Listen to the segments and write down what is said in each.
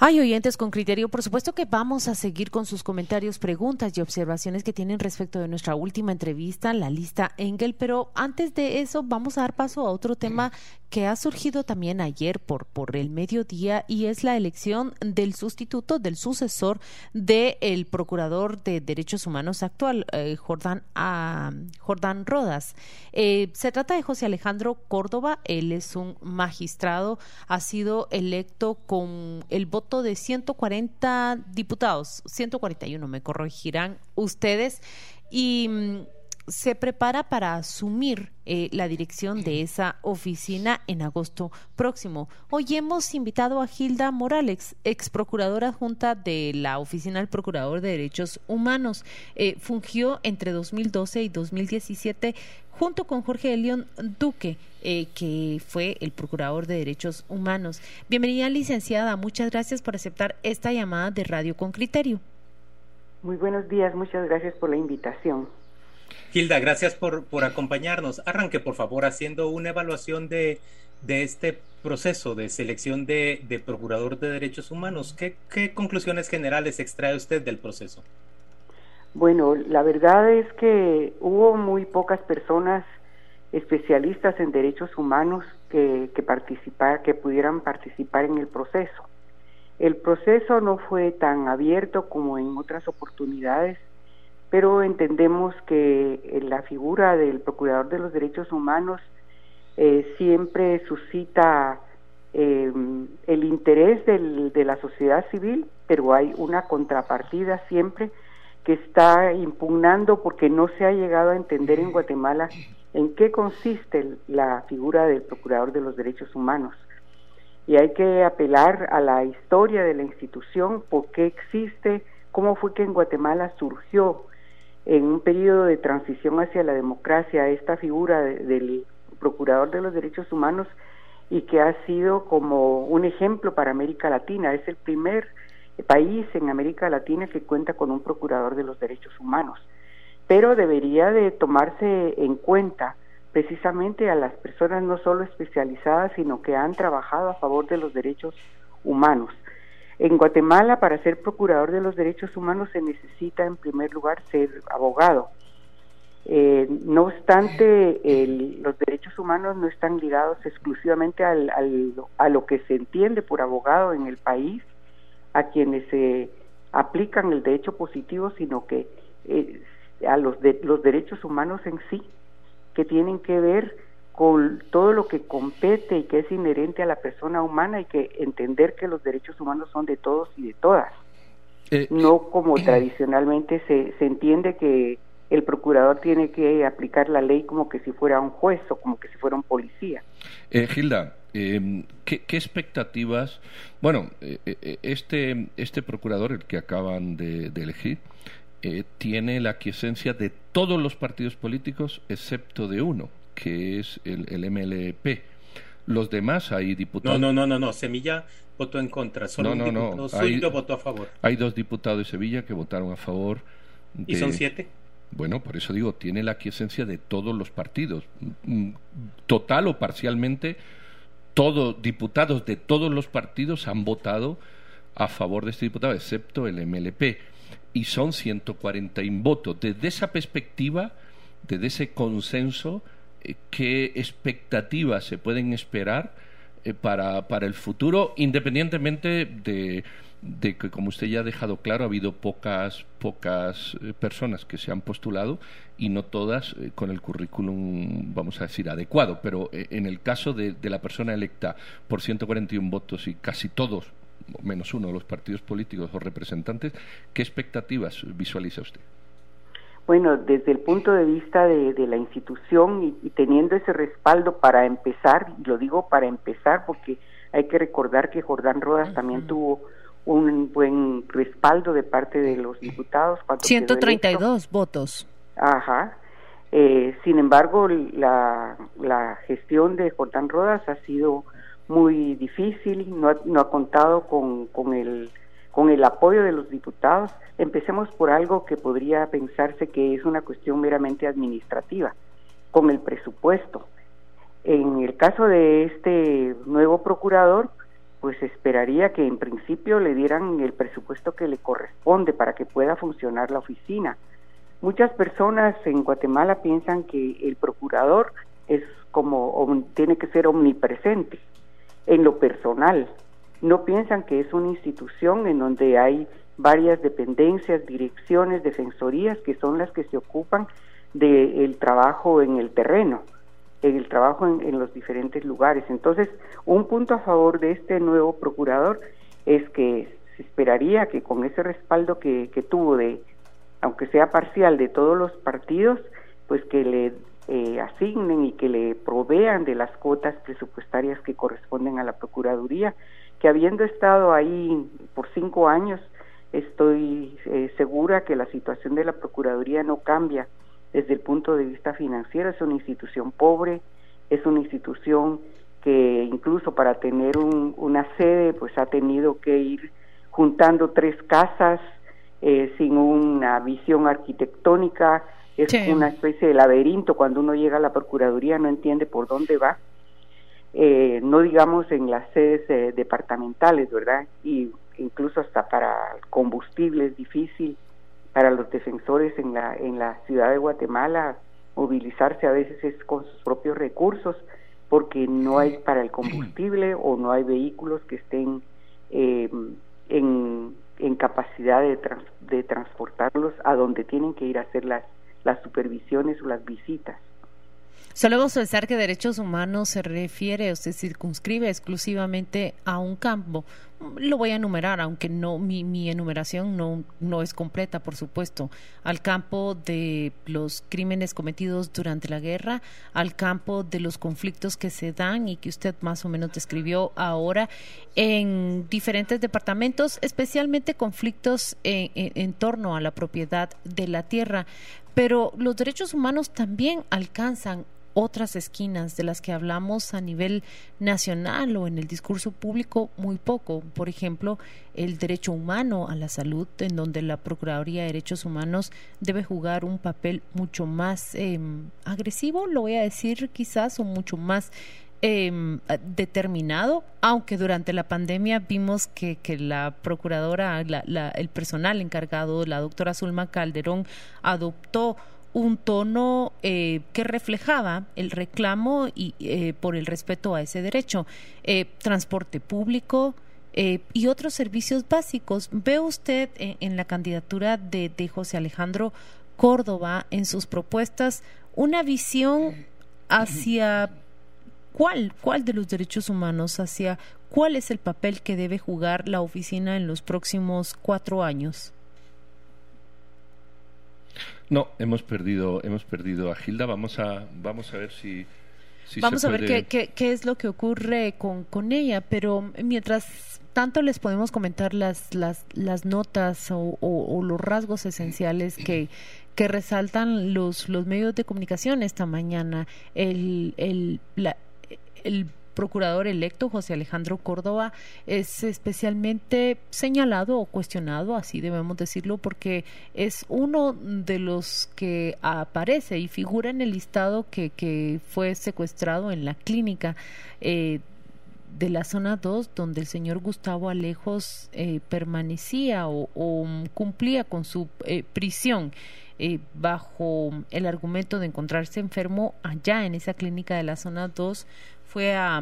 Hay oyentes con criterio, por supuesto que vamos a seguir con sus comentarios, preguntas y observaciones que tienen respecto de nuestra última entrevista, la lista Engel, pero antes de eso vamos a dar paso a otro tema que ha surgido también ayer por, por el mediodía y es la elección del sustituto, del sucesor del Procurador de Derechos Humanos actual, eh, Jordán, ah, Jordán Rodas. Eh, se trata de José Alejandro Córdoba, él es un magistrado, ha sido electo con el voto de 140 diputados, 141 me corregirán ustedes, y mm, se prepara para asumir eh, la dirección de esa oficina en agosto próximo. Hoy hemos invitado a Gilda Morales, ex procuradora junta de la Oficina del Procurador de Derechos Humanos. Eh, fungió entre 2012 y 2017 junto con Jorge Elión Duque, eh, que fue el Procurador de Derechos Humanos. Bienvenida, licenciada. Muchas gracias por aceptar esta llamada de Radio con Criterio. Muy buenos días, muchas gracias por la invitación. Hilda, gracias por, por acompañarnos. Arranque, por favor, haciendo una evaluación de, de este proceso de selección de, de Procurador de Derechos Humanos. ¿Qué, ¿Qué, conclusiones generales extrae usted del proceso? Bueno, la verdad es que hubo muy pocas personas especialistas en derechos humanos que, que, participar, que pudieran participar en el proceso. El proceso no fue tan abierto como en otras oportunidades pero entendemos que eh, la figura del Procurador de los Derechos Humanos eh, siempre suscita eh, el interés del, de la sociedad civil, pero hay una contrapartida siempre que está impugnando porque no se ha llegado a entender en Guatemala en qué consiste la figura del Procurador de los Derechos Humanos. Y hay que apelar a la historia de la institución, por qué existe, cómo fue que en Guatemala surgió en un periodo de transición hacia la democracia esta figura del procurador de los derechos humanos y que ha sido como un ejemplo para América Latina. Es el primer país en América Latina que cuenta con un procurador de los derechos humanos. Pero debería de tomarse en cuenta precisamente a las personas no solo especializadas, sino que han trabajado a favor de los derechos humanos. En Guatemala, para ser procurador de los derechos humanos se necesita en primer lugar ser abogado. Eh, no obstante, los derechos humanos no están ligados exclusivamente al, a lo que se entiende por abogado en el país, a quienes se aplican el derecho positivo, sino que eh, a los, de, los derechos humanos en sí, que tienen que ver con todo lo que compete y que es inherente a la persona humana y que entender que los derechos humanos son de todos y de todas. Eh, no como tradicionalmente se, se entiende que el procurador tiene que aplicar la ley como que si fuera un juez o como que si fuera un policía. Eh, Gilda, eh, ¿qué, expectativas? Bueno, eh, eh, este, este procurador, el que acaban de, de elegir, tiene la aquiescencia de todos los partidos políticos excepto de uno, que es el, el MLP. Los demás hay diputados. No, no, no, no, no. Semilla votó en contra. Solo no, no, no. Hay, votó a favor. Hay dos diputados de Sevilla que votaron a favor. ¿Y son siete? Bueno, por eso digo, tiene la aquiescencia de todos los partidos. Mm, total o parcialmente, todos diputados de todos los partidos han votado a favor de este diputado, excepto el MLP. Y son 141 votos. Desde esa perspectiva, desde ese consenso, qué expectativas se pueden esperar eh, para, para el futuro, independientemente de, de, que, como usted ya ha dejado claro, ha habido pocas, pocas eh, personas que se han postulado y no todas con el currículum, vamos a decir, adecuado. Pero en el caso de, de la persona electa por 141 votos y casi todos, menos uno, los partidos políticos o representantes, ¿qué expectativas visualiza usted? Bueno, desde el punto de vista de, la institución y, teniendo ese respaldo para empezar, y lo digo para empezar porque hay que recordar que Jordán Rodas también tuvo un buen respaldo de parte de los diputados. 132 votos. Ajá. Eh, sin embargo, la, la gestión de Jordán Rodas ha sido muy difícil, no ha, no ha contado con, con el con el apoyo de los diputados. Empecemos por algo que podría pensarse que es una cuestión meramente administrativa, con el presupuesto. En el caso de este nuevo procurador, pues esperaría que en principio le dieran el presupuesto que le corresponde para que pueda funcionar la oficina. Muchas personas en Guatemala piensan que el procurador es como tiene que ser omnipresente en lo personal. No piensan que es una institución en donde hay varias dependencias, direcciones, defensorías que son las que se ocupan del trabajo en el terreno en el trabajo en, los diferentes lugares. Entonces, un punto a favor de este nuevo procurador es que se esperaría que con ese respaldo que, tuvo de, aunque sea parcial, de todos los partidos, pues que le eh, asignen y que le provean de las cuotas presupuestarias que corresponden a la Procuraduría, que habiendo estado ahí por cinco años, estoy eh, segura que la situación de la Procuraduría no cambia desde el punto de vista financiero. Es una institución pobre, es una institución que incluso para tener una sede pues ha tenido que ir juntando tres casas eh, sin una visión arquitectónica, es una especie de laberinto, cuando uno llega a la Procuraduría no entiende por dónde va, eh, no digamos en las sedes eh, departamentales, ¿verdad? Y incluso hasta para combustible es difícil, para los defensores en la, en la ciudad de Guatemala movilizarse a veces es con sus propios recursos porque no hay para el combustible o no hay vehículos que estén eh, en, en, capacidad de, de transportarlos a donde tienen que ir a hacer las, las supervisiones o las visitas. Solemos pensar que derechos humanos se refiere o se circunscribe exclusivamente a un campo. Lo voy a enumerar, aunque no mi, mi enumeración no, no es completa, por supuesto. Al campo de los crímenes cometidos durante la guerra, al campo de los conflictos que se dan y que usted más o menos describió ahora en diferentes departamentos, especialmente conflictos en, en torno a la propiedad de la tierra. Pero los derechos humanos también alcanzan otras esquinas de las que hablamos a nivel nacional o en el discurso público muy poco. Por ejemplo, el derecho humano a la salud, en donde la Procuraduría de Derechos Humanos debe jugar un papel mucho más em, agresivo, lo voy a decir quizás, o mucho más em, determinado, aunque durante la pandemia vimos que, que la procuradora, el personal encargado, la doctora Zulma Calderón, adoptó un tono eh, que reflejaba el reclamo y, eh, por el respeto a ese derecho. Eh, transporte público y otros servicios básicos. ¿Ve usted en, la candidatura de, de, José Alejandro Córdoba en sus propuestas una visión hacia cuál, cuál de los derechos humanos, hacia cuál es el papel que debe jugar la oficina en los próximos cuatro años? No, hemos perdido, hemos perdido a Gilda. Vamos a, vamos a ver si. vamos a ver qué, qué, es lo que ocurre con, con ella, pero mientras tanto les podemos comentar las, las, las notas o, o, los rasgos esenciales que, que resaltan los, los medios de comunicación esta mañana. El, el, la, el procurador electo José Alejandro Córdoba es especialmente señalado o cuestionado, así debemos decirlo, porque es uno de los que aparece y figura en el listado que, que fue secuestrado en la clínica. Eh, de la zona 2, donde el señor Gustavo Alejos eh, permanecía o, cumplía con su eh, prisión. bajo el argumento de encontrarse enfermo allá en esa clínica de la zona 2 fue a,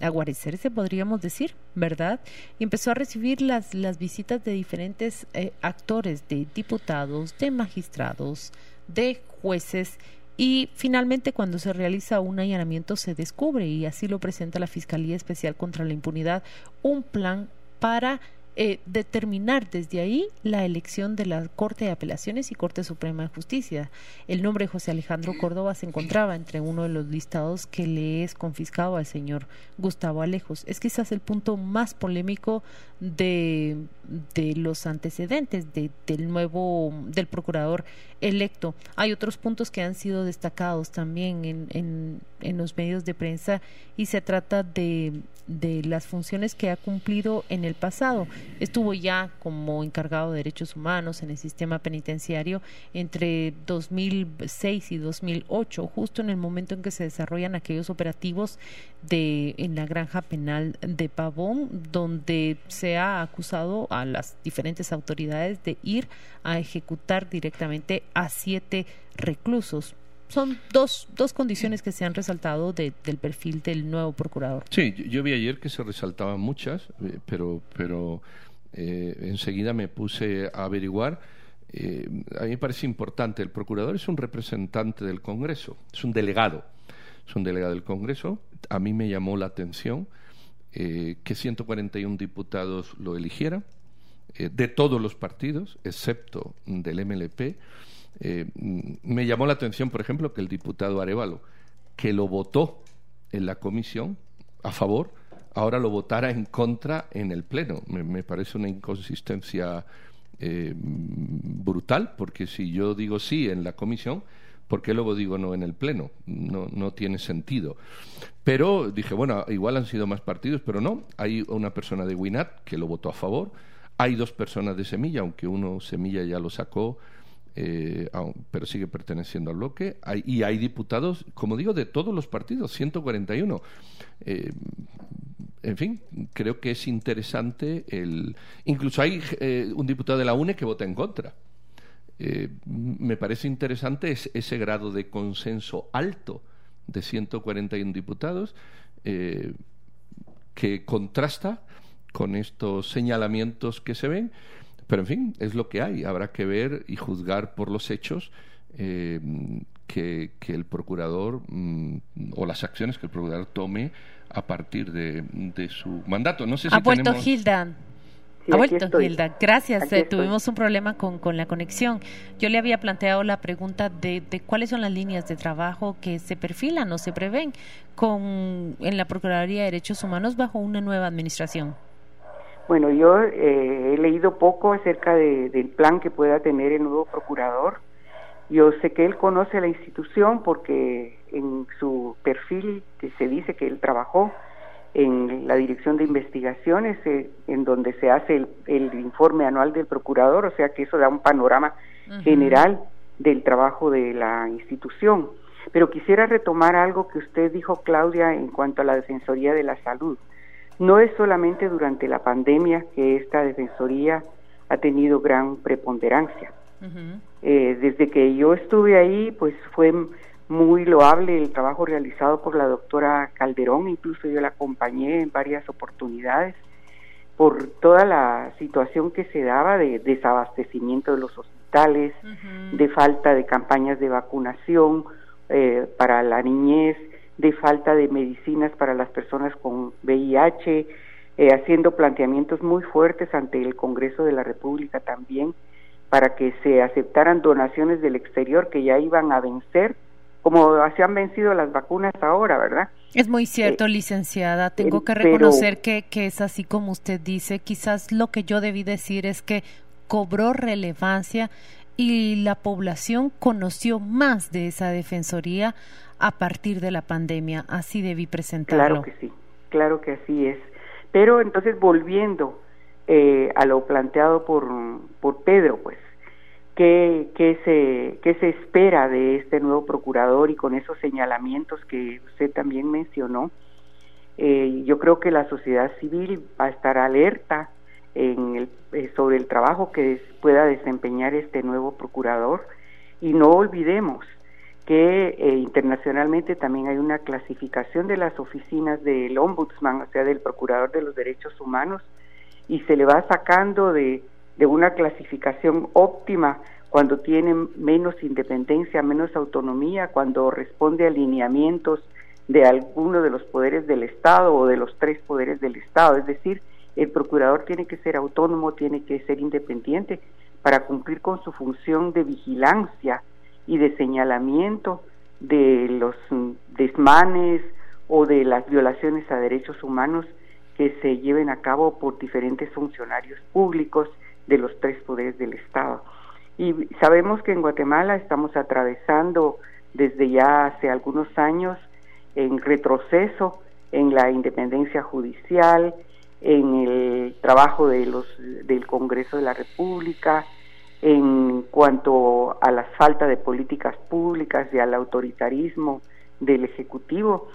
a guarecerse, podríamos decir, ¿verdad? Y empezó a recibir las, las visitas de diferentes eh, actores, de diputados, de magistrados, de jueces, y finalmente cuando se realiza un allanamiento se descubre, y así lo presenta la Fiscalía Especial contra la Impunidad, un plan para eh, determinar desde ahí la elección de la Corte de Apelaciones y Corte Suprema de Justicia. El nombre de José Alejandro Córdoba se encontraba entre uno de los listados que le es confiscado al señor Gustavo Alejos. Es quizás el punto más polémico de, de los antecedentes de, del nuevo, del procurador electo. Hay otros puntos que han sido destacados también en, en, en los medios de prensa y se trata de, de las funciones que ha cumplido en el pasado estuvo ya como encargado de derechos humanos en el sistema penitenciario entre 2006 y 2008, justo en el momento en que se desarrollan aquellos operativos de en la granja penal de Pavón, donde se ha acusado a las diferentes autoridades de ir a ejecutar directamente a siete reclusos son dos, dos condiciones que se han resaltado del perfil del nuevo procurador. Sí, yo, vi ayer que se resaltaban muchas, eh, pero, pero eh, enseguida me puse a averiguar. Eh, a mí me parece importante, el procurador es un representante del Congreso, es un delegado, es un delegado del Congreso. A mí me llamó la atención que 141 diputados lo eligieran, de todos los partidos, excepto del MLP. Eh, me llamó la atención, por ejemplo, que el diputado Arevalo, que lo votó en la comisión a favor, ahora lo votara en contra en el Pleno. Me, parece una inconsistencia eh, brutal, porque si yo digo sí en la comisión, ¿por qué luego digo no en el Pleno? No, no tiene sentido. Pero dije, bueno, igual han sido más partidos, pero no. Hay una persona de Winat que lo votó a favor. Hay dos personas de Semilla, aunque uno Semilla ya lo sacó eh, pero sigue perteneciendo al bloque. y hay diputados, como digo, de todos los partidos, 141. Eh, en fin, creo que es interesante el. Incluso hay eh, un diputado de la UNE que vota en contra. me parece interesante ese grado de consenso alto de 141 diputados que contrasta con estos señalamientos que se ven pero en fin, es lo que hay. Habrá que ver y juzgar por los hechos eh, que, el procurador mm, o las acciones que el procurador tome a partir de, su mandato. No sé si ha vuelto Hilda. ha vuelto Hilda. Gracias. Eh, tuvimos un problema con, con, la conexión. Yo le había planteado la pregunta de, de, cuáles son las líneas de trabajo que se perfilan o se prevén con en la Procuraduría de Derechos Humanos bajo una nueva administración. Bueno, yo eh, he leído poco acerca del plan que pueda tener el nuevo procurador. Yo sé que él conoce la institución porque en su perfil se dice que él trabajó en la Dirección de Investigaciones, eh, en donde se hace el, informe anual del procurador, o sea que eso da un panorama general del trabajo de la institución. Pero quisiera retomar algo que usted dijo, Claudia, en cuanto a la Defensoría de la Salud. No es solamente durante la pandemia que esta defensoría ha tenido gran preponderancia. Eh, desde que yo estuve ahí, pues fue muy loable el trabajo realizado por la doctora Calderón, incluso yo la acompañé en varias oportunidades por toda la situación que se daba de desabastecimiento de los hospitales, de falta de campañas de vacunación eh, para la niñez, de falta de medicinas para las personas con VIH, eh, haciendo planteamientos muy fuertes ante el Congreso de la República también para que se aceptaran donaciones del exterior que ya iban a vencer, como se han vencido las vacunas ahora, ¿verdad? Es muy cierto, eh, licenciada. Tengo que reconocer que, que es así como usted dice. Quizás lo que yo debí decir es que cobró relevancia y la población conoció más de esa defensoría a partir de la pandemia. Así debí presentarlo. Claro que sí, claro que así es. Pero entonces volviendo eh, a lo planteado por, por Pedro, pues, ¿qué, qué, se, ¿qué se espera de este nuevo procurador y con esos señalamientos que usted también mencionó? Eh, yo creo que la sociedad civil va a estar alerta en el, eh, sobre el trabajo que pueda desempeñar este nuevo procurador y no olvidemos que eh, internacionalmente también hay una clasificación de las oficinas del ombudsman, o sea, del procurador de los derechos humanos, y se le va sacando de, de una clasificación óptima cuando tiene menos independencia, menos autonomía, cuando responde a alineamientos de alguno de los poderes del Estado o de los tres poderes del Estado. Es decir, el procurador tiene que ser autónomo, tiene que ser independiente para cumplir con su función de vigilancia y de señalamiento de los desmanes o de las violaciones a derechos humanos que se lleven a cabo por diferentes funcionarios públicos de los tres poderes del Estado. Y sabemos que en Guatemala estamos atravesando desde ya hace algunos años en retroceso en la independencia judicial, en el trabajo de los, del Congreso de la República, en cuanto a la falta de políticas públicas y al autoritarismo del Ejecutivo.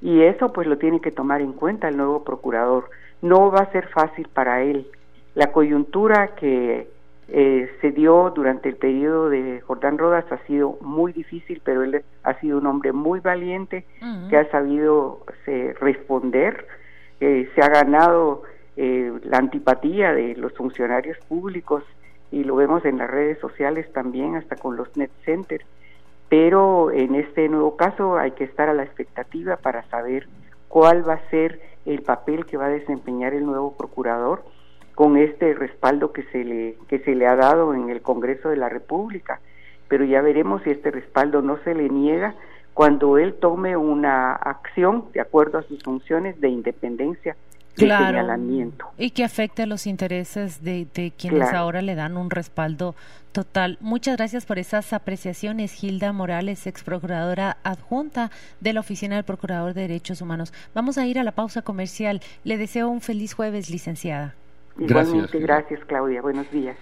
Y eso pues lo tiene que tomar en cuenta el nuevo procurador. No va a ser fácil para él. La coyuntura que eh, se dio durante el periodo de Jordán Rodas ha sido muy difícil, pero él ha sido un hombre muy valiente que ha sabido responder, eh, se ha ganado eh, la antipatía de los funcionarios públicos y lo vemos en las redes sociales también, hasta con los net centers. Pero en este nuevo caso hay que estar a la expectativa para saber cuál va a ser el papel que va a desempeñar el nuevo procurador con este respaldo que se le que se le ha dado en el Congreso de la República, pero ya veremos si este respaldo no se le niega cuando él tome una acción de acuerdo a sus funciones de independencia claro, Y que afecte a los intereses de, quienes ahora le dan un respaldo total. Muchas gracias por esas apreciaciones, Gilda Morales, ex procuradora adjunta de la Oficina del Procurador de Derechos Humanos. Vamos a ir a la pausa comercial. Le deseo un feliz jueves, licenciada. Igualmente, gracias Claudia. Buenos días.